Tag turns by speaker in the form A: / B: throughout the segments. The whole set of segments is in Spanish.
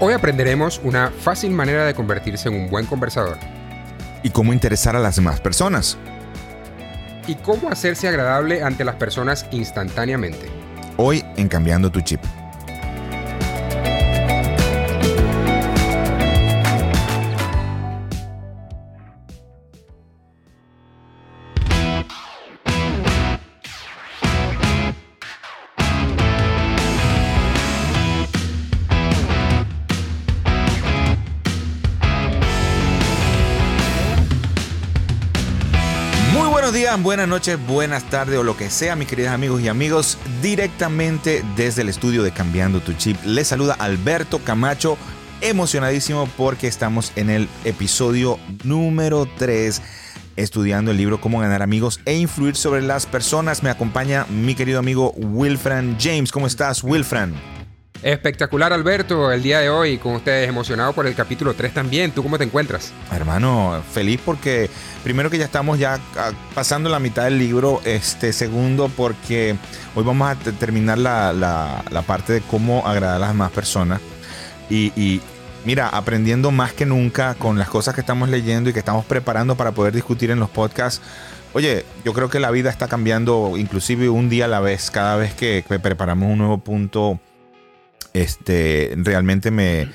A: Hoy aprenderemos una fácil manera de convertirse en un buen conversador.
B: Y cómo interesar a las demás personas.
A: Y cómo hacerse agradable ante las personas instantáneamente.
B: Hoy en Cambiando tu Chip. Buenas noches, buenas tardes o lo que sea, mis queridos amigos y amigos, directamente desde el estudio de Cambiando tu Chip. Les saluda Alberto Camacho, emocionadísimo porque estamos en el episodio número 3 estudiando el libro Cómo ganar amigos e influir sobre las personas. Me acompaña mi querido amigo Wilfran James. ¿Cómo estás, Wilfran?
A: Espectacular, Alberto, el día de hoy con ustedes, emocionado por el capítulo 3 también. ¿Tú cómo te encuentras?
B: Hermano, feliz porque primero que ya estamos ya ah, pasando la mitad del libro, este segundo porque hoy vamos a terminar la, parte de cómo agradar a las demás personas y, y mira, aprendiendo más que nunca con las cosas que estamos leyendo y que estamos preparando para poder discutir en los podcasts. Oye, yo creo que la vida está cambiando inclusive un día a la vez, cada vez que preparamos un nuevo punto este, realmente me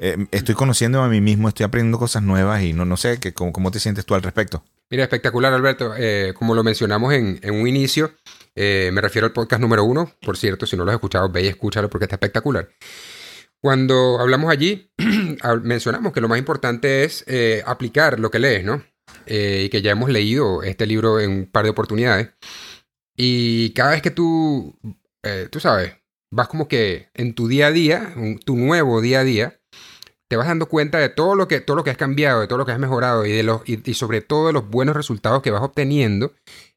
B: eh, estoy conociendo a mí mismo, estoy aprendiendo cosas nuevas y no, no sé que, cómo, te sientes tú al respecto.
A: Mira, espectacular, Alberto. Eh, como lo mencionamos en, un inicio, eh, me refiero al podcast número uno. Por cierto, si no lo has escuchado, ve y escúchalo porque está espectacular. Cuando hablamos allí, mencionamos que lo más importante es aplicar lo que lees, ¿no? y que ya hemos leído este libro en un par de oportunidades. Y cada vez que tú, tú sabes, vas como que en tu día a día, tu nuevo día a día, te vas dando cuenta de todo lo que, todo lo que has cambiado, de todo lo que has mejorado y, de los, y, sobre todo de los buenos resultados que vas obteniendo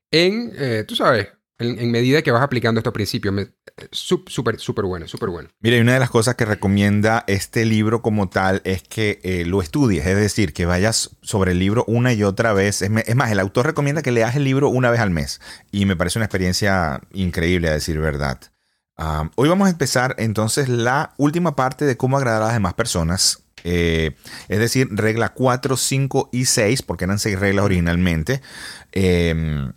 A: en, eh, tú sabes, en, medida que vas aplicando estos principios. Eh, súper, súper bueno, súper bueno.
B: Mira, y una de las cosas que recomienda este libro como tal es que eh, lo estudies, es decir, que vayas sobre el libro una y otra vez. Es, más, el autor recomienda que leas el libro una vez al mes y me parece una experiencia increíble, a decir verdad hoy vamos a empezar entonces la última parte de cómo agradar a las demás personas. Eh, es decir, regla 4, 5 y 6, porque eran 6 reglas originalmente. Eh,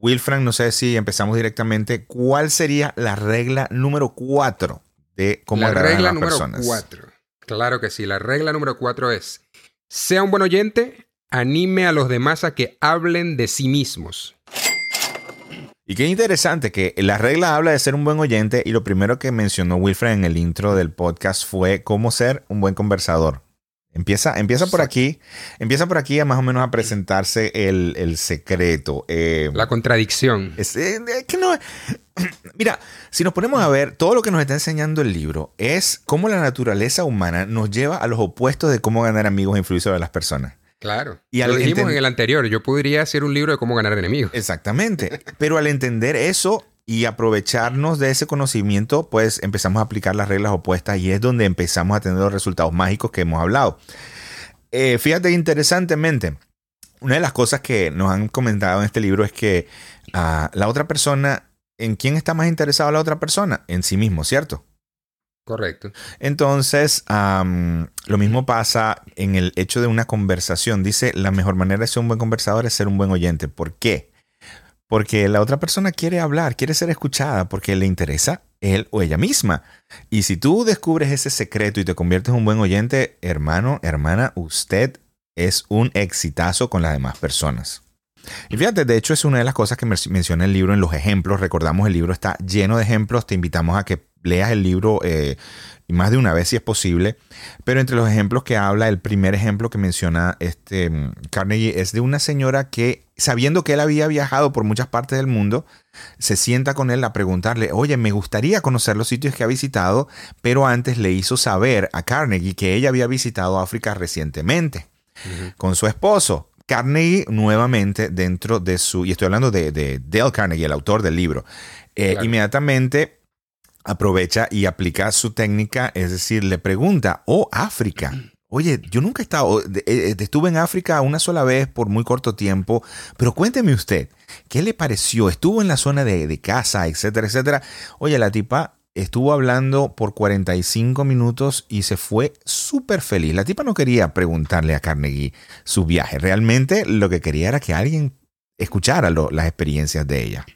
B: Wilfran, no sé si empezamos directamente. ¿Cuál sería la regla número 4 de cómo agradar a las personas?
A: La regla número 4. Claro que sí. La regla número 4 es: sea un buen oyente, anime a los demás a que hablen de sí mismos.
B: Y qué interesante que la regla habla de ser un buen oyente y lo primero que mencionó Wilfred en el intro del podcast fue cómo ser un buen conversador. Empieza, empieza por aquí, empieza por aquí a más o menos a presentarse el, secreto.
A: Eh, la contradicción.
B: Eh, mira, si nos ponemos a ver, todo lo que nos está enseñando el libro es cómo la naturaleza humana nos lleva a los opuestos de cómo ganar amigos e influir sobre las personas.
A: Claro. Y lo dijimos en el anterior, yo podría hacer un libro de cómo ganar enemigos.
B: Exactamente. Pero al entender eso y aprovecharnos de ese conocimiento, pues empezamos a aplicar las reglas opuestas y es donde empezamos a tener los resultados mágicos que hemos hablado. Eh, fíjate interesantemente, una de las cosas que nos han comentado en este libro es que ah, la otra persona, ¿en quién está más interesada la otra persona? En sí mismo, ¿cierto?
A: Correcto.
B: Entonces, lo mismo pasa en el hecho de una conversación. Dice, la mejor manera de ser un buen conversador es ser un buen oyente. ¿Por qué? Porque la otra persona quiere hablar, quiere ser escuchada, porque le interesa él o ella misma. Y si tú descubres ese secreto y te conviertes en un buen oyente, hermano, hermana, usted es un exitazo con las demás personas. Y fíjate, de hecho es una de las cosas que menciona el libro en los ejemplos. Recordamos, el libro está lleno de ejemplos. Te invitamos a que leas el libro eh, más de una vez si es posible. Pero entre los ejemplos que habla, el primer ejemplo que menciona este mm, Carnegie es de una señora que, sabiendo que él había viajado por muchas partes del mundo, se sienta con él a preguntarle, oye, me gustaría conocer los sitios que ha visitado, pero antes le hizo saber a Carnegie que ella había visitado África recientemente con su esposo. Carnegie nuevamente dentro de su, y estoy hablando de, de Dale Carnegie, el autor del libro, eh, inmediatamente aprovecha y aplica su técnica, es decir, le pregunta, oh, África. Oye, yo nunca he estado, eh, eh, estuve en África una sola vez por muy corto tiempo, pero cuénteme usted, ¿qué le pareció? Estuvo en la zona de, casa, etcétera, etcétera. Oye, la tipa estuvo hablando por 45 minutos y se fue súper feliz. La tipa no quería preguntarle a Carnegie su viaje. Realmente lo que quería era que alguien escuchara las experiencias de ella.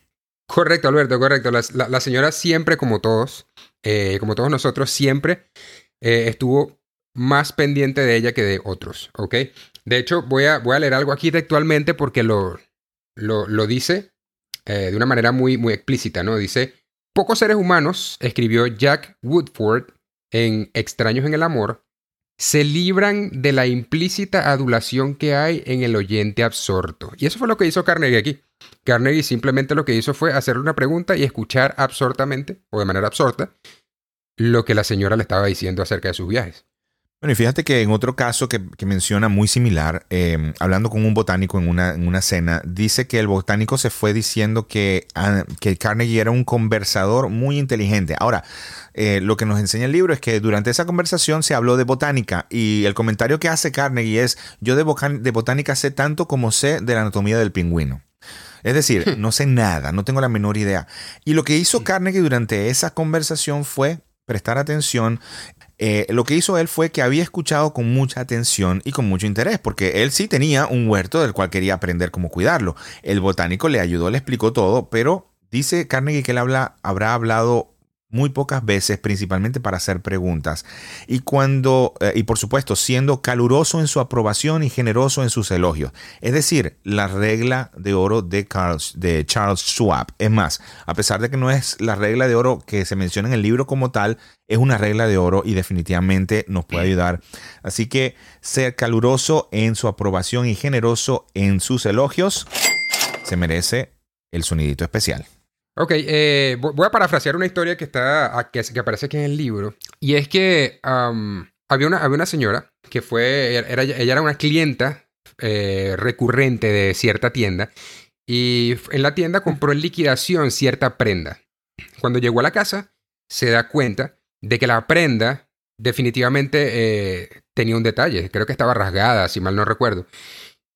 A: Correcto, Alberto, correcto. La, señora siempre, como todos, eh, como todos nosotros, siempre eh, estuvo más pendiente de ella que de otros, ¿ok? De hecho, voy a, voy a leer algo aquí textualmente porque lo, lo, dice eh, de una manera muy, muy explícita, ¿no? Dice, pocos seres humanos, escribió Jack Woodford en Extraños en el Amor, se libran de la implícita adulación que hay en el oyente absorto. Y eso fue lo que hizo Carnegie aquí. Carnegie simplemente lo que hizo fue hacerle una pregunta y escuchar absortamente, o de manera absorta, lo que la señora le estaba diciendo acerca de sus viajes.
B: Bueno, y fíjate que en otro caso que, menciona muy similar, em, hablando con un botánico en una, en una, cena, dice que el botánico se fue diciendo que, ah, que Carnegie era un conversador muy inteligente. Ahora, eh, lo que nos enseña el libro es que durante esa conversación se habló de botánica y el comentario que hace Carnegie es, yo de, de botánica sé tanto como sé de la anatomía del pingüino. Es decir, no sé nada, no tengo la menor idea. Y lo que hizo Carnegie durante esa conversación fue prestar atención eh, lo que hizo él fue que había escuchado con mucha atención y con mucho interés, porque él sí tenía un huerto del cual quería aprender cómo cuidarlo. El botánico le ayudó, le explicó todo, pero dice Carnegie que él habla, habrá hablado muy pocas veces, principalmente para hacer preguntas. Y cuando, eh, y por supuesto, siendo caluroso en su aprobación y generoso en sus elogios. Es decir, la regla de oro de, de Charles Schwab. Es más, a pesar de que no es la regla de oro que se menciona en el libro como tal, es una regla de oro y definitivamente nos puede ayudar. Así que ser caluroso en su aprobación y generoso en sus elogios se merece el sonidito especial.
A: Ok, eh, voy a parafrasear una historia que está que, aparece aquí en el libro. Y es que había, una, había una señora que fue, era, ella era una clienta eh, recurrente de cierta tienda. Y en la tienda compró en liquidación cierta prenda. Cuando llegó a la casa, se da cuenta de que la prenda definitivamente eh, tenía un detalle. Creo que estaba rasgada, si mal no recuerdo.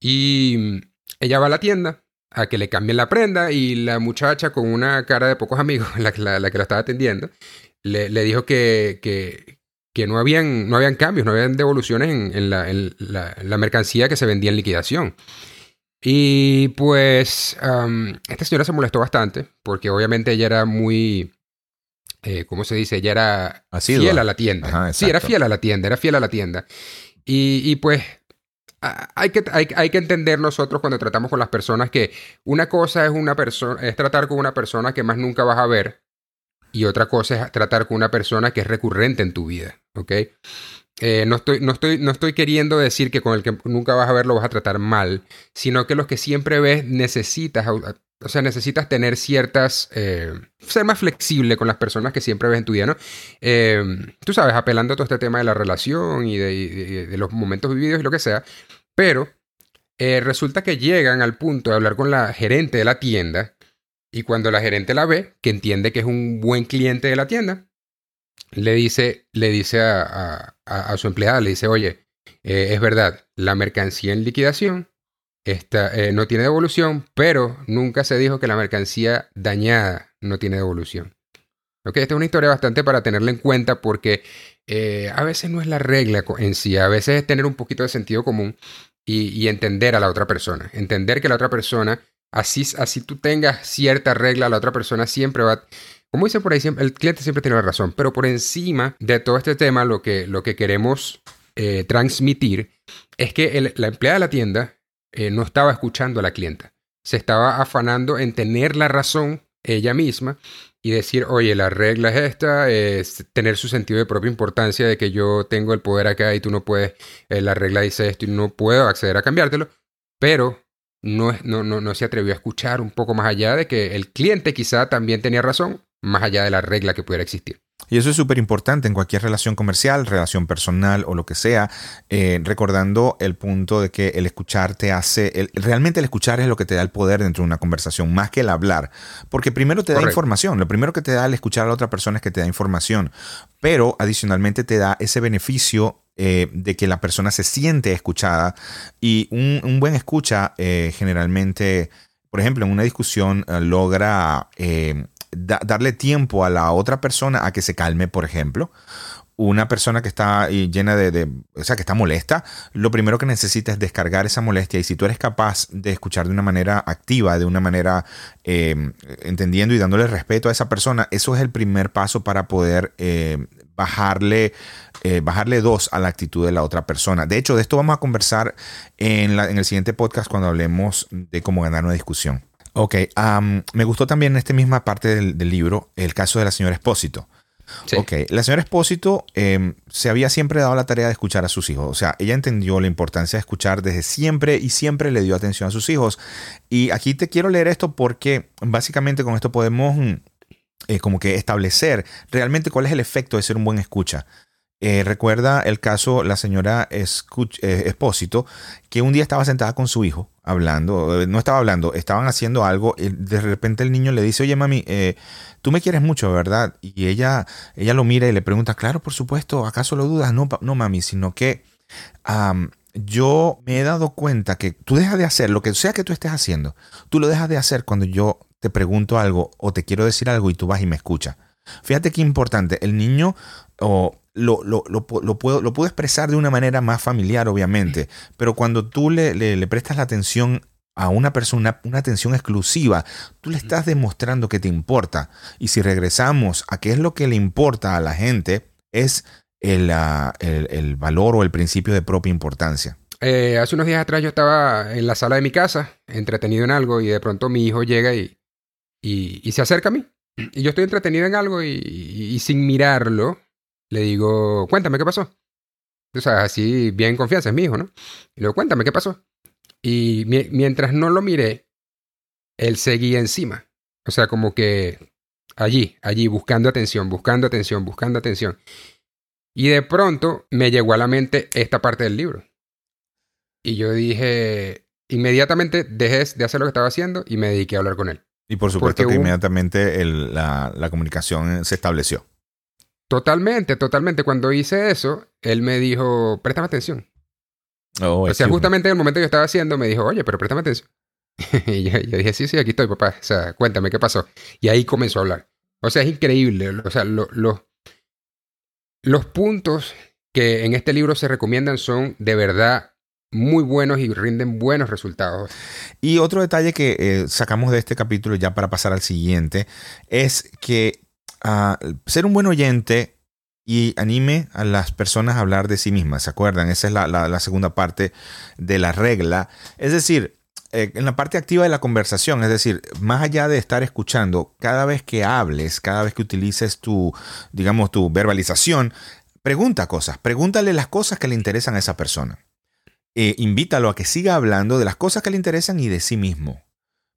A: Y ella va a la tienda, a que le cambien la prenda y la muchacha con una cara de pocos amigos, la, la, que la estaba atendiendo, le, dijo que, que, no, habían, no habían cambios, no habían devoluciones en, la, mercancía que se vendía en liquidación. Y pues esta señora se molestó bastante porque obviamente ella era muy, eh, ¿cómo se dice? Ella era fiel a la tienda. sí, era fiel a la tienda, era fiel a la tienda. Y, y pues hay que, hay, que entender nosotros cuando tratamos con las personas que una cosa es una persona, es tratar con una persona que más nunca vas a ver, y otra cosa es tratar con una persona que es recurrente en tu vida, ¿ok? Eh, no, estoy, no, estoy, no estoy queriendo decir que con el que nunca vas a ver lo vas a tratar mal, sino que los que siempre ves necesitas, o sea, necesitas tener ciertas, eh, ser más flexible con las personas que siempre ves en tu vida, ¿no? Eh, tú sabes, apelando a todo este tema de la relación y de, de los momentos vividos y lo que sea, pero eh, resulta que llegan al punto de hablar con la gerente de la tienda y cuando la gerente la ve, que entiende que es un buen cliente de la tienda, le dice, le dice a, su empleada, le dice, oye, es verdad, la mercancía en liquidación esta, eh, no tiene devolución, pero nunca se dijo que la mercancía dañada no tiene devolución. Ok, esta es una historia bastante para tenerla en cuenta porque a veces no es la regla en sí, a veces es tener un poquito de sentido común y, entender a la otra persona. Entender que la otra persona, así, así tú tengas cierta regla, la otra persona siempre va... Como dicen por ahí, el cliente siempre tiene la razón, pero por encima de todo este tema, lo que, lo que queremos eh, transmitir es que la empleada de la tienda eh, no estaba escuchando a la clienta. Se estaba afanando en tener la razón ella misma y decir, oye, la regla es esta, es tener su sentido de propia importancia de que yo tengo el poder acá y tú no puedes, eh, la regla dice esto y no puedo acceder a cambiártelo, pero no, no, no, no se atrevió a escuchar un poco más allá de que el cliente quizá también tenía razón, más allá de la regla que pudiera existir.
B: Y eso es súper importante en cualquier relación comercial, relación personal o lo que sea, eh, recordando el punto de que el escuchar te hace, realmente el escuchar es lo que te da el poder dentro de una conversación, más que el hablar, porque primero te da información, lo primero que te da el escuchar a la otra persona es que te da información, pero adicionalmente te da ese beneficio eh, de que la persona se siente escuchada y un, buen escucha eh, generalmente, por ejemplo, en una discusión logra darle tiempo a la otra persona a que se calme, por ejemplo una persona que está llena de, o sea, que está molesta, lo primero que necesita es descargar esa molestia y si tú eres capaz de escuchar de una manera activa, de una manera em, entendiendo y dándole respeto a esa persona, eso es el primer paso para poder em, bajarle, eh, bajarle dos a la actitud de la otra persona. De hecho, de esto vamos a conversar en, el siguiente podcast cuando hablemos de cómo ganar una discusión. Ok, me gustó también en esta misma parte del, del libro el caso de la señora Espósito. Ok, la señora Espósito em, se había siempre dado la tarea de escuchar a sus hijos. O sea, ella entendió la importancia de escuchar desde siempre y siempre le dio atención a sus hijos. Y aquí te quiero leer esto porque básicamente con esto podemos mm, eh, como que establecer realmente cuál es el efecto de ser un buen escucha. Eh, recuerda el caso, la señora Escuch eh, Espósito, que un día estaba sentada con su hijo hablando, eh, no estaba hablando, estaban haciendo algo, y de repente el niño le dice, oye mami, tú me quieres mucho, ¿verdad? Y ella, ella lo mira y le pregunta, claro, por supuesto, ¿acaso lo dudas? No, no mami, sino que yo me he dado cuenta que tú dejas de hacer lo que sea que tú estés haciendo, tú lo dejas de hacer cuando yo te pregunto algo o te quiero decir algo y tú vas y me escuchas. Fíjate qué importante, el niño o lo, lo, lo, puedo, lo puedo expresar de una manera más familiar, obviamente, pero cuando tú le, le, prestas la atención a una persona, una atención exclusiva, tú le estás demostrando que te importa. Y si regresamos a qué es lo que le importa a la gente, es el, ah, el, valor o el principio de propia importancia.
A: Eh, hace unos días atrás yo estaba en la sala de mi casa, entretenido en algo, y de pronto mi hijo llega y, y, se acerca a mí. Y yo estoy entretenido en algo y, y sin mirarlo, le digo, cuéntame qué pasó. O sea, así bien confianza, es mi hijo, ¿no? Y le digo, cuéntame qué pasó. Y mientras no lo miré, él seguía encima. O sea, como que allí, allí, buscando atención, buscando atención, buscando atención. Y de pronto me llegó a la mente esta parte del libro. Y yo dije, inmediatamente dejé de hacer lo que estaba haciendo y me dediqué a hablar con él.
B: Y por supuesto que inmediatamente la, la comunicación se estableció.
A: Totalmente, totalmente. Cuando hice eso, él me dijo, préstame atención. Oh, o sea, justamente en el momento que yo estaba haciendo, me dijo, oye, pero préstame atención. y yo, dije, sí, sí, aquí estoy, papá. O sea, cuéntame qué pasó. Y ahí comenzó a hablar. O sea, es increíble. O sea, los puntos que en este libro se recomiendan son de verdad muy buenos y rinden buenos resultados.
B: Y otro detalle que eh, sacamos de este capítulo ya para pasar al siguiente es que ser un buen oyente y anime a las personas a hablar de sí mismas. ¿Se acuerdan? Esa es la, segunda parte de la regla. Es decir, eh, en la parte activa de la conversación, es decir, más allá de estar escuchando, cada vez que hables, cada vez que utilices tu, digamos, tu verbalización, pregunta cosas, pregúntale las cosas que le interesan a esa persona. Eh, invítalo a que siga hablando de las cosas que le interesan y de sí mismo.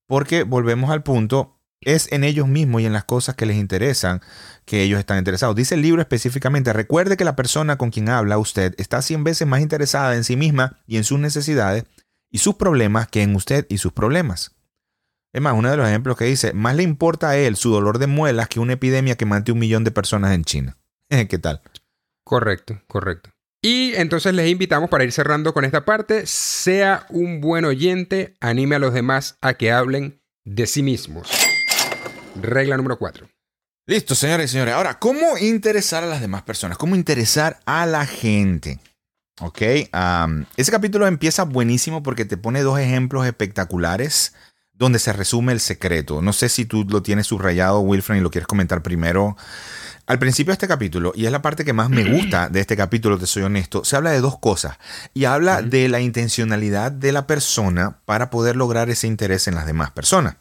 B: Porque volvemos al punto, es en ellos mismos y en las cosas que les interesan que ellos están interesados. Dice el libro específicamente, recuerde que la persona con quien habla usted está 100 veces más interesada en sí misma y en sus necesidades y sus problemas que en usted y sus problemas. Es más, uno de los ejemplos que dice, más le importa a él su dolor de muelas que una epidemia que mate un millón de personas en China. ¿Qué tal?
A: Correcto, correcto. Y entonces les invitamos para ir cerrando con esta parte, sea un buen oyente, anime a los demás a que hablen de sí mismos. Regla número 4.
B: Listo, señores y señores. Ahora, ¿cómo interesar a las demás personas? ¿Cómo interesar a la gente? Ok, ese capítulo empieza buenísimo porque te pone dos ejemplos espectaculares donde se resume el secreto. No sé si tú lo tienes subrayado, Wilfred, y lo quieres comentar primero. Al principio de este capítulo, y es la parte que más me gusta de este capítulo, te soy honesto, se habla de dos cosas. Y habla de la intencionalidad de la persona para poder lograr ese interés en las demás personas.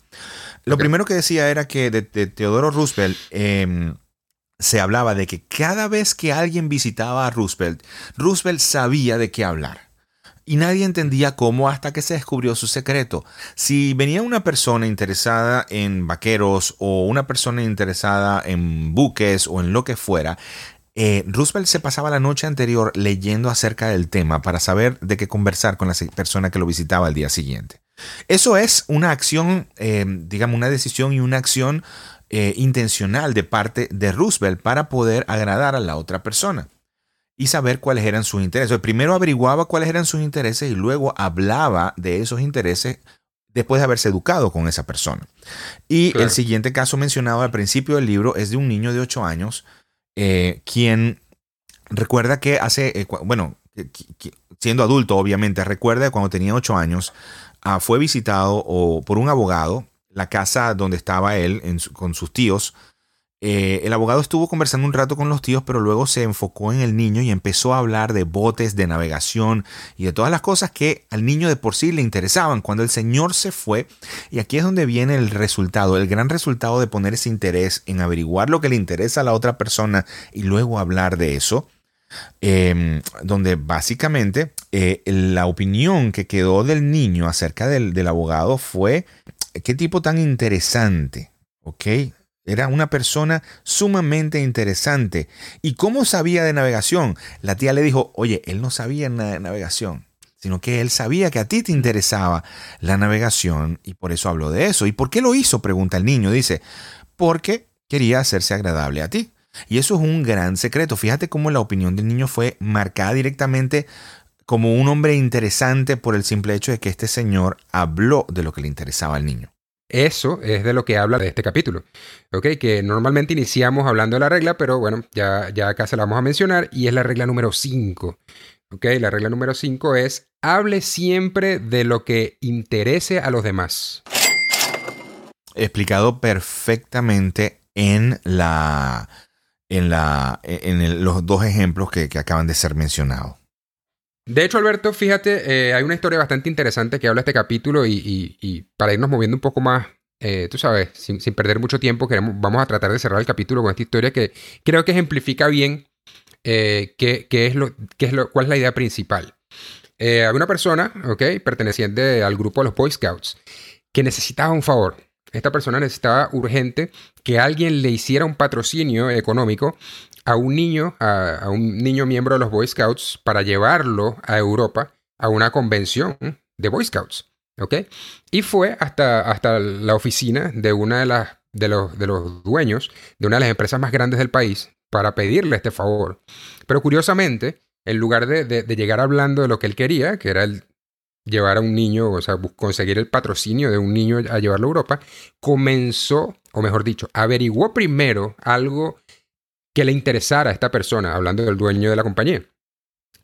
B: Lo primero que decía era que de, Teodoro Roosevelt em, se hablaba de que cada vez que alguien visitaba a Roosevelt, Roosevelt sabía de qué hablar. Y nadie entendía cómo hasta que se descubrió su secreto. Si venía una persona interesada en vaqueros o una persona interesada en buques o en lo que fuera, eh, Roosevelt se pasaba la noche anterior leyendo acerca del tema para saber de qué conversar con la persona que lo visitaba al día siguiente. Eso es una acción, eh, digamos, una decisión y una acción eh, intencional de parte de Roosevelt para poder agradar a la otra persona y saber cuáles eran sus intereses. Primero averiguaba cuáles eran sus intereses y luego hablaba de esos intereses después de haberse educado con esa persona. Y el siguiente caso mencionado al principio del libro es de un niño de 8 años, eh, quien recuerda que hace, eh, bueno, siendo adulto obviamente, recuerda cuando tenía 8 años, ah, fue visitado por un abogado la casa donde estaba él con sus tíos eh, el abogado estuvo conversando un rato con los tíos, pero luego se enfocó en el niño y empezó a hablar de botes, de navegación y de todas las cosas que al niño de por sí le interesaban. Cuando el señor se fue, y aquí es donde viene el resultado, el gran resultado de poner ese interés en averiguar lo que le interesa a la otra persona y luego hablar de eso, em, donde básicamente eh, la opinión que quedó del niño acerca del, del abogado fue, qué tipo tan interesante. ¿ok? Era una persona sumamente interesante. ¿Y cómo sabía de navegación? La tía le dijo, oye, él no sabía nada de navegación, sino que él sabía que a ti te interesaba la navegación y por eso habló de eso. ¿Y por qué lo hizo? Pregunta el niño. Dice, porque quería hacerse agradable a ti. Y eso es un gran secreto. Fíjate cómo la opinión del niño fue marcada directamente como un hombre interesante por el simple hecho de que este señor habló de lo que le interesaba al niño.
A: Eso es de lo que habla de este capítulo. ¿Ok? Que normalmente iniciamos hablando de la regla, pero bueno, ya, ya acá se la vamos a mencionar y es la regla número 5. ¿Ok? La regla número 5 es hable siempre de lo que interese a los demás.
B: Explicado perfectamente en la. en la. en los dos ejemplos que acaban de ser mencionados.
A: De hecho, Alberto, fíjate, eh, hay una historia bastante interesante que habla este capítulo y, para irnos moviendo un poco más, eh, tú sabes, sin, perder mucho tiempo, queremos, vamos a tratar de cerrar el capítulo con esta historia que creo que ejemplifica bien eh, qué, es lo, qué es lo, cuál es la idea principal. había una persona, ¿ok? Perteneciente al grupo de los Boy Scouts, que necesitaba un favor. Esta persona necesitaba urgente que alguien le hiciera un patrocinio económico a un niño, a, un niño miembro de los Boy Scouts para llevarlo a Europa a una convención de Boy Scouts. ¿Ok? Y fue hasta, hasta la oficina de una de las de los, de los dueños de una de las empresas más grandes del país para pedirle este favor. Pero curiosamente, en lugar de, de, llegar hablando de lo que él quería, que era llevar a un niño, o sea, conseguir el patrocinio de un niño a llevarlo a Europa, comenzó, o mejor dicho, averiguó primero algo que le interesara a esta persona, hablando del dueño de la compañía.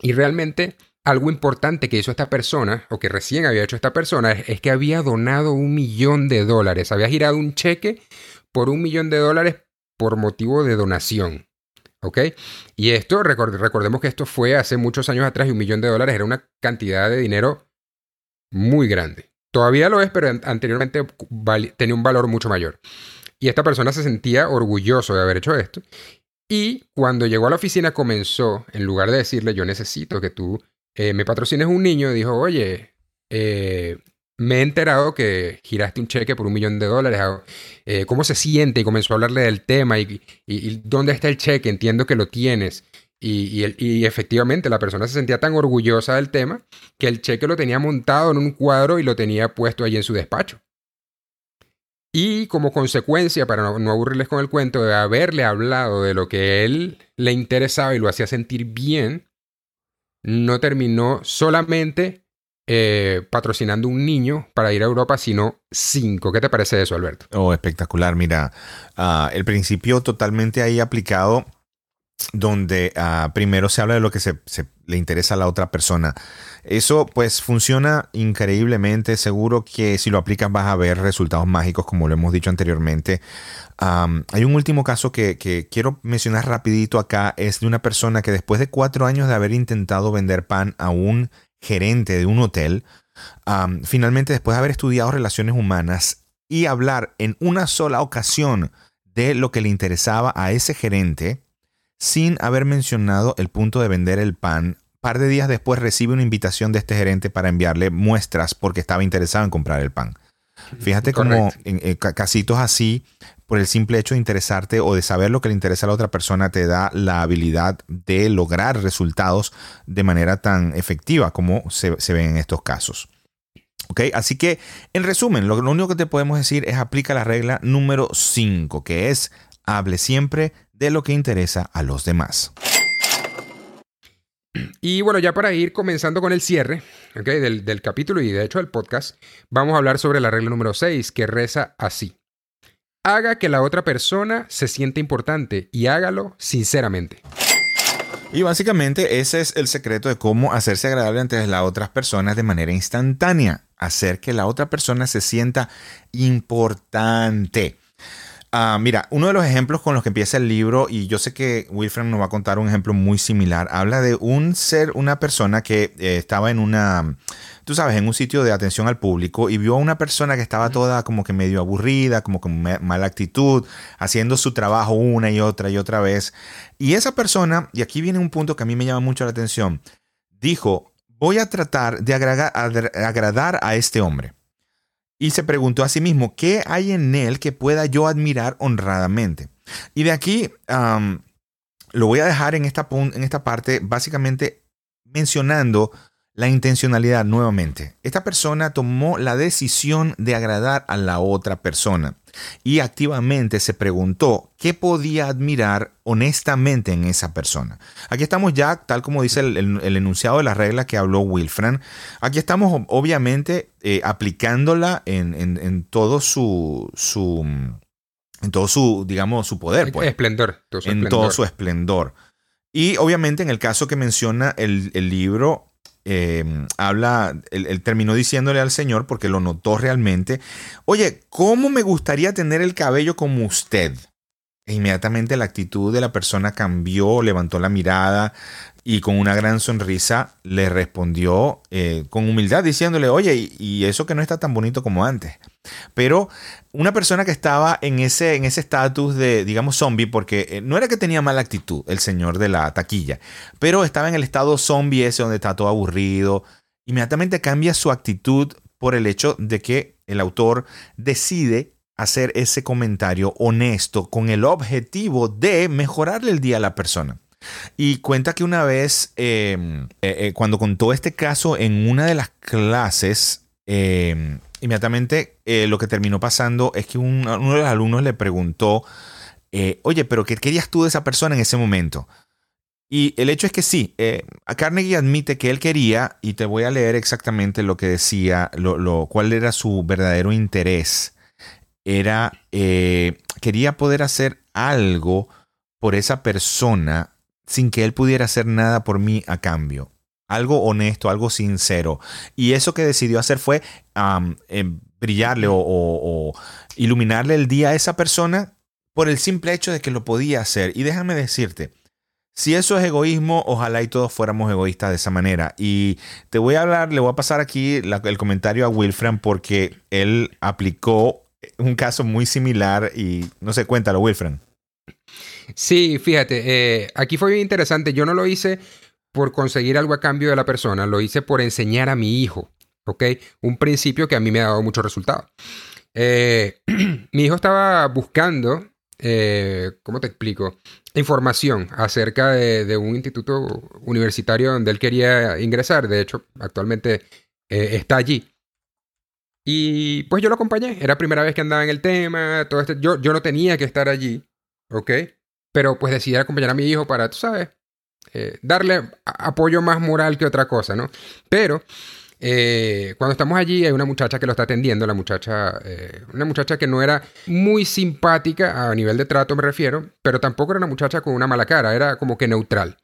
A: Y realmente algo importante que hizo esta persona, o que recién había hecho esta persona, es, que había donado un millón de dólares, había girado un cheque por un millón de dólares por motivo de donación. ¿Ok? Y esto, recordemos que esto fue hace muchos años atrás y un millón de dólares era una cantidad de dinero muy grande. Todavía lo es, pero anteriormente tenía un valor mucho mayor. Y esta persona se sentía orgulloso de haber hecho esto y cuando llegó a la oficina comenzó, en lugar de decirle yo necesito que tú eh, me patrocines un niño, dijo, oye, eh, me he enterado que giraste un cheque por un millón de dólares, ah, eh, ¿cómo se siente? Y comenzó a hablarle del tema y, dónde está el cheque, entiendo que lo tienes. Y, y, efectivamente la persona se sentía tan orgullosa del tema que el cheque lo tenía montado en un cuadro y lo tenía puesto allí en su despacho. Y como consecuencia, para no, aburrirles con el cuento, de haberle hablado de lo que él le interesaba y lo hacía sentir bien, no terminó solamente eh, patrocinando un niño para ir a Europa, sino cinco. ¿Qué te parece eso, Alberto?
B: Oh, espectacular. Mira, ah, el principio totalmente ahí aplicado, donde ah, primero se habla de lo que se, le interesa a la otra persona. Eso pues funciona increíblemente. Seguro que si lo aplicas vas a ver resultados mágicos como lo hemos dicho anteriormente. hay un último caso que, quiero mencionar rapidito acá. Es de una persona que después de cuatro años de haber intentado vender pan a un gerente de un hotel, finalmente después de haber estudiado relaciones humanas y hablar en una sola ocasión de lo que le interesaba a ese gerente, sin haber mencionado el punto de vender el pan par de días después recibe una invitación de este gerente para enviarle muestras porque estaba interesado en comprar el pan. Fíjate cómo en, eh, casitos así, por el simple hecho de interesarte o de saber lo que le interesa a la otra persona, te da la habilidad de lograr resultados de manera tan efectiva como se, se ve en estos casos. ¿Ok? Así que, en resumen, lo, lo único que te podemos decir es aplica la regla número 5, que es hable siempre de lo que interesa a los demás.
A: Y bueno, ya para ir comenzando con el cierre del, del capítulo y de hecho del podcast, vamos a hablar sobre la regla número 6 que reza así. Haga que la otra persona se sienta importante y hágalo sinceramente.
B: Y básicamente ese es el secreto de cómo hacerse agradable ante las otras personas de manera instantánea. Hacer que la otra persona se sienta importante. Ah, mira, uno de los ejemplos con los que empieza el libro, y yo sé que Wilfred nos va a contar un ejemplo muy similar, habla de un ser, una persona que eh, estaba en una, tú sabes, en un sitio de atención al público y vio a una persona que estaba toda como que medio aburrida, como con mala actitud, haciendo su trabajo una y otra y otra vez. Y esa persona, y aquí viene un punto que a mí me llama mucho la atención, dijo, voy a tratar de agradar a este hombre y se preguntó a sí mismo, ¿qué hay en él que pueda yo admirar honradamente? Y de aquí lo voy a dejar en esta, en esta parte básicamente mencionando la intencionalidad nuevamente. Esta persona tomó la decisión de agradar a la otra persona y activamente se preguntó qué podía admirar honestamente en esa persona. Aquí estamos ya, tal como dice el, enunciado de la regla que habló Wilfran, aquí estamos obviamente eh, aplicándola en, todo su, su, en todo su, digamos, su poder. Pues,
A: esplendor.
B: en todo su esplendor. Y obviamente en el caso que menciona el, el libro, Em, habla, él, terminó diciéndole al Señor, porque lo notó realmente, oye, ¿cómo me gustaría tener el cabello como usted? E inmediatamente la actitud de la persona cambió, levantó la mirada, y con una gran sonrisa le respondió eh, con humildad diciéndole, oye, y, eso que no está tan bonito como antes. Pero una persona que estaba en ese en ese estatus de, digamos, zombie, porque eh, no era que tenía mala actitud el señor de la taquilla, pero estaba en el estado zombie ese donde está todo aburrido, inmediatamente cambia su actitud por el hecho de que el autor decide hacer ese comentario honesto con el objetivo de mejorarle el día a la persona. Y cuenta que una vez, em, eh, eh, cuando contó este caso en una de las clases, em, inmediatamente eh, lo que terminó pasando es que uno de los alumnos le preguntó, oye, pero ¿qué querías tú de esa persona en ese momento? Y el hecho es que sí, a Carnegie admite que él quería, y te voy a leer exactamente lo que decía, lo, cuál era su verdadero interés. Era, quería poder hacer algo por esa persona sin que él pudiera hacer nada por mí a cambio. Algo honesto, algo sincero. Y eso que decidió hacer fue em, brillarle o, iluminarle el día a esa persona por el simple hecho de que lo podía hacer. Y déjame decirte, si eso es egoísmo, ojalá y todos fuéramos egoístas de esa manera. Y te voy a hablar, le voy a pasar aquí el comentario a Wilfran porque él aplicó un caso muy similar y no sé, cuéntalo, Wilfran.
A: Sí, fíjate, eh, aquí fue bien interesante. Yo no lo hice por conseguir algo a cambio de la persona, lo hice por enseñar a mi hijo, ¿ok? Un principio que a mí me ha dado mucho resultado. Eh, mi hijo estaba buscando, eh, ¿cómo te explico? Información acerca de, un instituto universitario donde él quería ingresar. De hecho, actualmente está allí. Y pues yo lo acompañé. Era primera vez que andaba en el tema. Todo este, yo, yo no tenía que estar allí. ¿Ok? Pero pues decidí acompañar a mi hijo para, tú sabes, eh, darle apoyo más moral que otra cosa, ¿no? Pero eh, cuando estamos allí hay una muchacha que lo está atendiendo, la muchacha, eh, una muchacha que no era muy simpática a nivel de trato me refiero, pero tampoco era una muchacha con una mala cara, era como que neutral.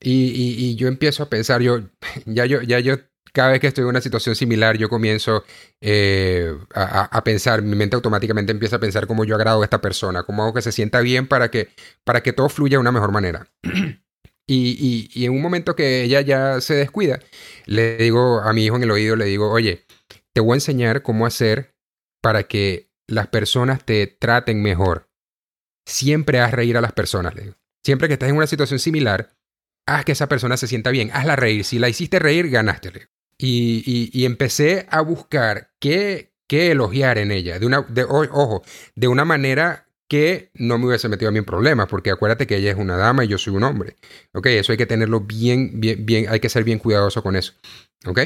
A: Y, yo empiezo a pensar, yo, ya yo, ya yo cada vez que estoy en una situación similar, yo comienzo eh, a, pensar, mi mente automáticamente empieza a pensar cómo yo agrado a esta persona, cómo hago que se sienta bien para que, para que todo fluya de una mejor manera. y, y, en un momento que ella ya se descuida, le digo a mi hijo en el oído, le digo, oye, te voy a enseñar cómo hacer para que las personas te traten mejor. Siempre haz reír a las personas, le digo. Siempre que estás en una situación similar, haz que esa persona se sienta bien, hazla reír. Si la hiciste reír, ganaste. Le digo. Y, empecé a buscar qué, qué, elogiar en ella. De una, de, ojo, de una manera que no me hubiese metido a mí en problemas, porque acuérdate que ella es una dama y yo soy un hombre. ¿Ok? Eso hay que tenerlo bien, bien, bien, hay que ser bien cuidadoso con eso. ¿Ok?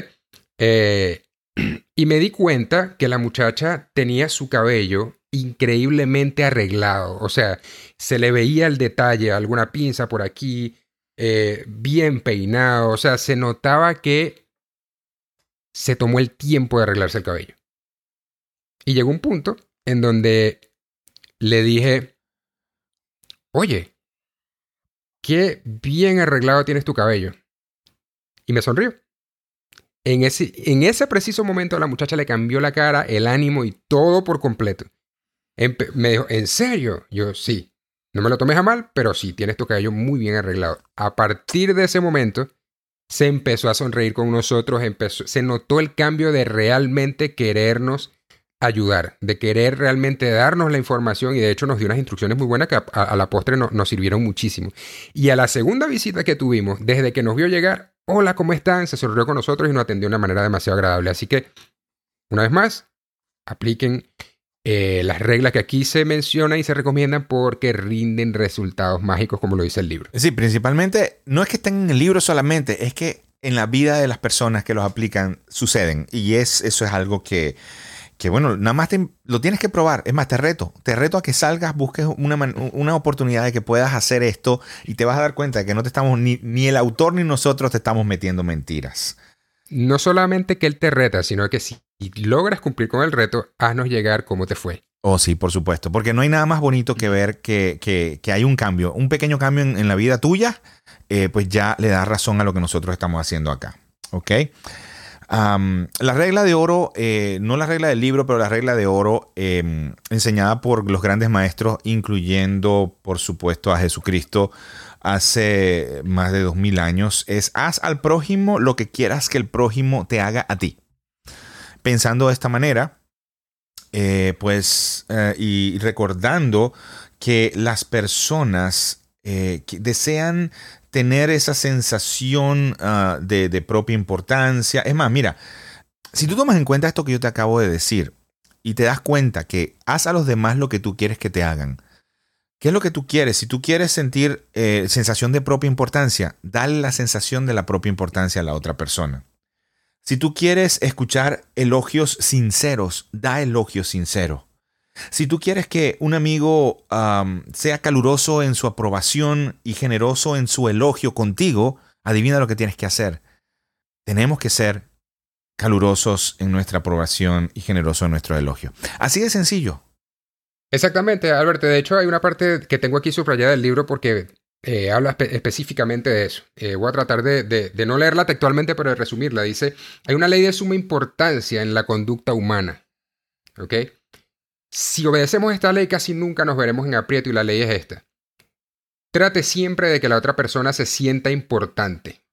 A: Eh, y me di cuenta que la muchacha tenía su cabello increíblemente arreglado. O sea, se le veía el detalle, alguna pinza por aquí, eh, bien peinado, o sea, se notaba que se tomó el tiempo de arreglarse el cabello. Y llegó un punto en donde le dije, oye, qué bien arreglado tienes tu cabello. Y me sonrió. En ese, en ese preciso momento la muchacha le cambió la cara, el ánimo y todo por completo. me dijo, ¿en serio? Yo, sí. No me lo tomes a mal, pero sí, tienes tu cabello muy bien arreglado. A partir de ese momento, se empezó a sonreír con nosotros, empezó, se notó el cambio de realmente querernos ayudar, de querer realmente darnos la información y de hecho nos dio unas instrucciones muy buenas que a, la postre nos sirvieron muchísimo. Y a la segunda visita que tuvimos, desde que nos vio llegar, hola, ¿cómo están? Se sonrió con nosotros y nos atendió de una manera demasiado agradable. Así que, una vez más, apliquen eh, las reglas que aquí se mencionan y se recomiendan porque rinden resultados mágicos, como lo dice el libro.
B: Sí, principalmente, no es que estén en el libro solamente, es que en la vida de las personas que los aplican suceden. Y es, eso es algo que que bueno, nada más lo tienes que probar. Es más, te reto, te reto a que salgas, busques una, una, oportunidad de que puedas hacer esto y te vas a dar cuenta de que no te estamos, ni, ni el autor ni nosotros te estamos metiendo mentiras.
A: No solamente que él te reta, sino que si logras cumplir con el reto, haznos llegar cómo te fue.
B: Oh, sí, por supuesto. Porque no hay nada más bonito que ver que, que, que hay un cambio, un pequeño cambio en, la vida tuya, eh, pues ya le da razón a lo que nosotros estamos haciendo acá. ¿Ok? La regla de oro, eh, no la regla del libro, pero la regla de oro em, enseñada por los grandes maestros, incluyendo, por supuesto, a Jesucristo hace más de dos mil años, es haz al prójimo lo que quieras que el prójimo te haga a ti. Pensando de esta manera, eh, pues, eh, y recordando que las personas que desean tener esa sensación ah, de, de propia importancia. Es más, mira, si tú tomas en cuenta esto que yo te acabo de decir y te das cuenta que haz a los demás lo que tú quieres que te hagan, ¿Qué es lo que tú quieres? Si tú quieres sentir eh, sensación de propia importancia, dale la sensación de la propia importancia a la otra persona. Si tú quieres escuchar elogios sinceros, da elogios sinceros. Si tú quieres que un amigo sea caluroso en su aprobación y generoso en su elogio contigo, adivina lo que tienes que hacer. Tenemos que ser calurosos en nuestra aprobación y generosos en nuestro elogio. Así de sencillo.
A: Exactamente, Alberto. De hecho, hay una parte que tengo aquí subrayada del libro porque eh, habla específicamente de eso. Eh, voy a tratar de, de, no leerla textualmente, pero de resumirla. Dice, hay una ley de suma importancia en la conducta humana. ¿Ok? Si obedecemos esta ley casi nunca nos veremos en aprieto y la ley es esta. Trate siempre de que la otra persona se sienta importante.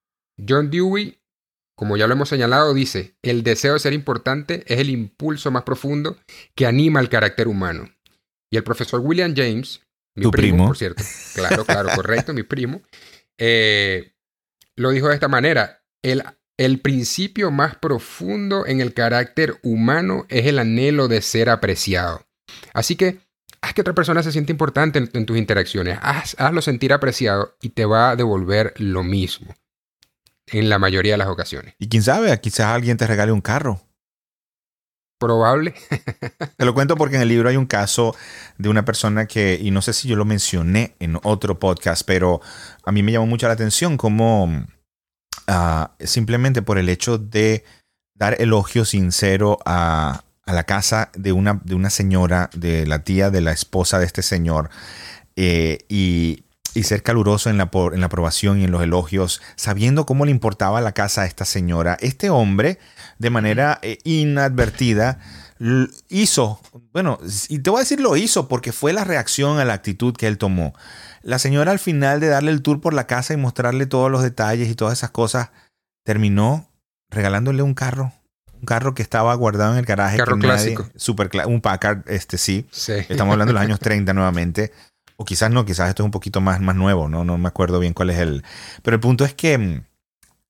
A: John Dewey, como ya lo hemos señalado, dice, el deseo de ser importante es el impulso más profundo que anima el carácter humano. Y el profesor William James,
B: mi primo,
A: por cierto, claro, claro, correcto, mi primo, eh, lo dijo de esta manera, el, el principio más profundo en el carácter humano es el anhelo de ser apreciado. Así que haz que otra persona se sienta importante en, tus interacciones. hazlo sentir apreciado y te va a devolver lo mismo. En la mayoría de las ocasiones.
B: Y quién sabe, quizás alguien te regale un carro.
A: Probable.
B: Te lo cuento porque en el libro hay un caso de una persona que, y no sé si yo lo mencioné en otro podcast, pero a mí me llamó mucho la atención como ah, simplemente por el hecho de dar elogio sincero a, a la casa de una, de una señora, de la tía de la esposa de este señor, eh, y, ser caluroso en la, en la aprobación y en los elogios, sabiendo cómo le importaba la casa a esta señora. Este hombre, de manera eh, inadvertida, hizo, bueno, y te voy a decir lo hizo porque fue la reacción a la actitud que él tomó. La señora al final de darle el tour por la casa y mostrarle todos los detalles y todas esas cosas, terminó regalándole un carro un carro que estaba guardado en el garaje.
A: Carro clásico.
B: super un Packard, este sí. Estamos hablando de los años 30 nuevamente. O quizás no, quizás esto es un poquito más, más nuevo, ¿no? No me acuerdo bien cuál es el... Pero el punto es que mm,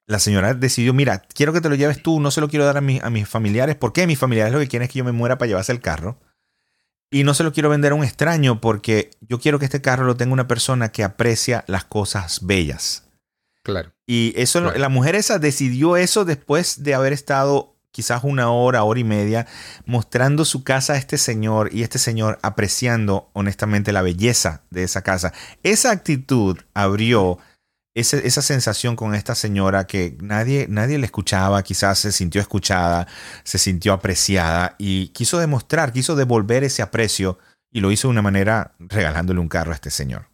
B: la señora decidió, mira, quiero que te lo lleves tú, no se lo quiero dar a, a mis familiares. ¿Por qué? Mis familiares lo que quieren es que yo me muera para llevarse el carro. Y no se lo quiero vender a un extraño porque yo quiero que este carro lo tenga una persona que aprecia las cosas bellas.
A: Claro.
B: Y eso, la mujer esa decidió eso después de haber estado quizás una hora, hora y media, mostrando su casa a este señor y este señor apreciando honestamente la belleza de esa casa. Esa actitud abrió esa sensación con esta señora que nadie, nadie le escuchaba, quizás se sintió escuchada, se sintió apreciada y quiso demostrar, quiso devolver ese aprecio y lo hizo de una manera regalándole un carro a este señor.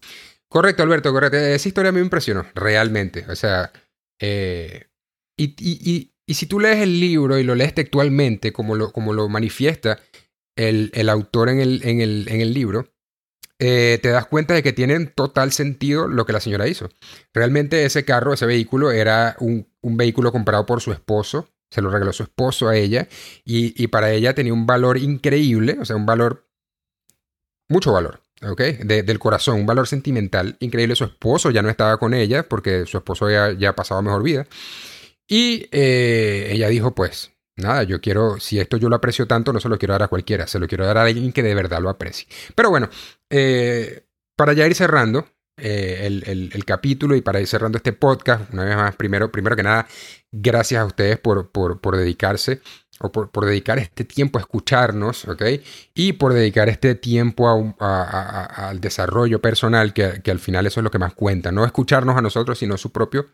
A: Correcto, Alberto, correcto. Esa historia me impresionó, realmente. O sea, eh, y, si tú lees el libro y lo lees textualmente, como lo, como lo manifiesta el, autor en el, en el libro, eh, te das cuenta de que tiene total sentido lo que la señora hizo. Realmente ese carro, ese vehículo, era un, vehículo comprado por su esposo, se lo regaló su esposo a ella, y, para ella tenía un valor increíble, o sea, un valor, mucho valor. ¿ok? del corazón, un valor sentimental increíble. Su esposo ya no estaba con ella porque su esposo ya, ya pasaba mejor vida. Y eh, ella dijo, pues, nada, yo quiero, si esto yo lo aprecio tanto, no se lo quiero dar a cualquiera, se lo quiero dar a alguien que de verdad lo aprecie. Pero bueno, eh, para ya ir cerrando eh, el, capítulo y para ir cerrando este podcast, una vez más, primero, primero que nada, gracias a ustedes por, por, dedicarse o por, dedicar este tiempo a escucharnos, ¿ok? Y por dedicar este tiempo al desarrollo personal, que, al final eso es lo que más cuenta, no escucharnos a nosotros, sino su propio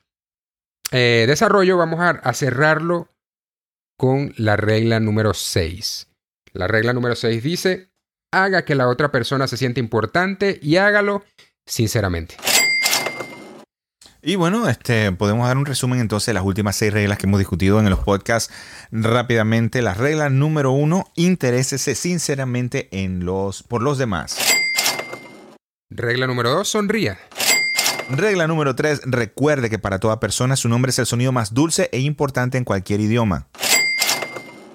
A: eh, desarrollo. Vamos a, a cerrarlo con la regla número 6. La regla número 6 dice, haga que la otra persona se sienta importante y hágalo sinceramente.
B: Y bueno, este, podemos dar un resumen entonces de las últimas seis reglas que hemos discutido en los podcasts rápidamente. La regla número uno, interésese sinceramente en los, por los demás.
A: Regla número dos, sonría.
B: Regla número tres, recuerde que para toda persona su nombre es el sonido más dulce e importante en cualquier idioma.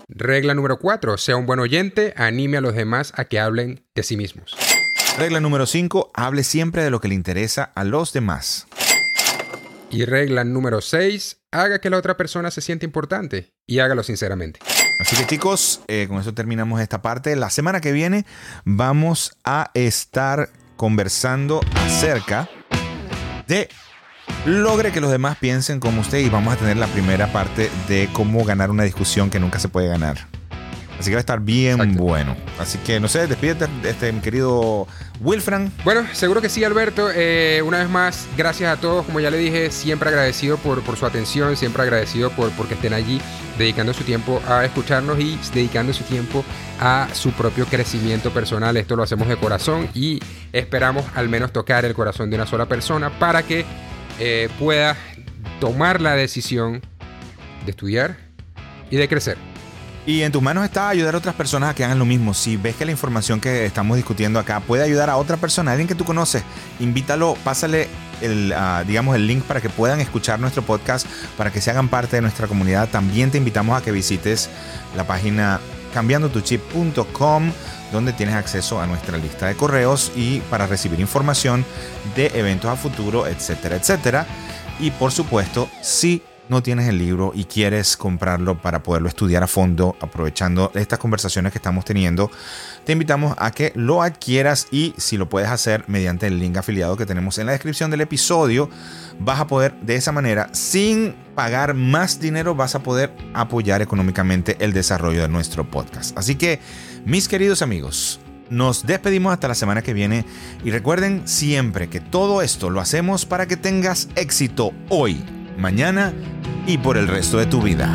A: Regla número 4. Sea un buen oyente, anime a los demás a que hablen de sí mismos.
B: Regla número 5. Hable siempre de lo que le interesa a los demás.
A: Y regla número 6. Haga que la otra persona se sienta importante y hágalo sinceramente.
B: Así que chicos, eh, con eso terminamos esta parte. La semana que viene vamos a estar conversando acerca de logre que los demás piensen como usted y vamos a tener la primera parte de cómo ganar una discusión que nunca se puede ganar. Así que va a estar bien bueno. Así que no sé, despídete, este, mi querido Wilfran.
A: Bueno, seguro que sí, Alberto. Eh, una vez más, gracias a todos. Como ya le dije, siempre agradecido por, por su atención, siempre agradecido por porque estén allí dedicando su tiempo a escucharnos y dedicando su tiempo a su propio crecimiento personal. Esto lo hacemos de corazón y esperamos al menos tocar el corazón de una sola persona para que eh, pueda tomar la decisión de estudiar y de crecer.
B: Y en tus manos está ayudar a otras personas a que hagan lo mismo. Si ves que la información que estamos discutiendo acá puede ayudar a otra persona, alguien que tú conoces, invítalo, pásale el, ah, digamos, el link para que puedan escuchar nuestro podcast, para que se hagan parte de nuestra comunidad. También te invitamos a que visites la página cambiandotuchip.com donde tienes acceso a nuestra lista de correos y para recibir información de eventos a futuro, etcétera, etcétera. Y por supuesto, si no tienes el libro y quieres comprarlo para poderlo estudiar a fondo, aprovechando estas conversaciones que estamos teniendo, te invitamos a que lo adquieras y si lo puedes hacer mediante el link afiliado que tenemos en la descripción del episodio, vas a poder de esa manera, sin pagar más dinero, vas a poder apoyar económicamente el desarrollo de nuestro podcast. Así que mis queridos amigos, nos despedimos hasta la semana que viene y recuerden siempre que todo esto lo hacemos para que tengas éxito hoy, mañana y por el resto de tu vida.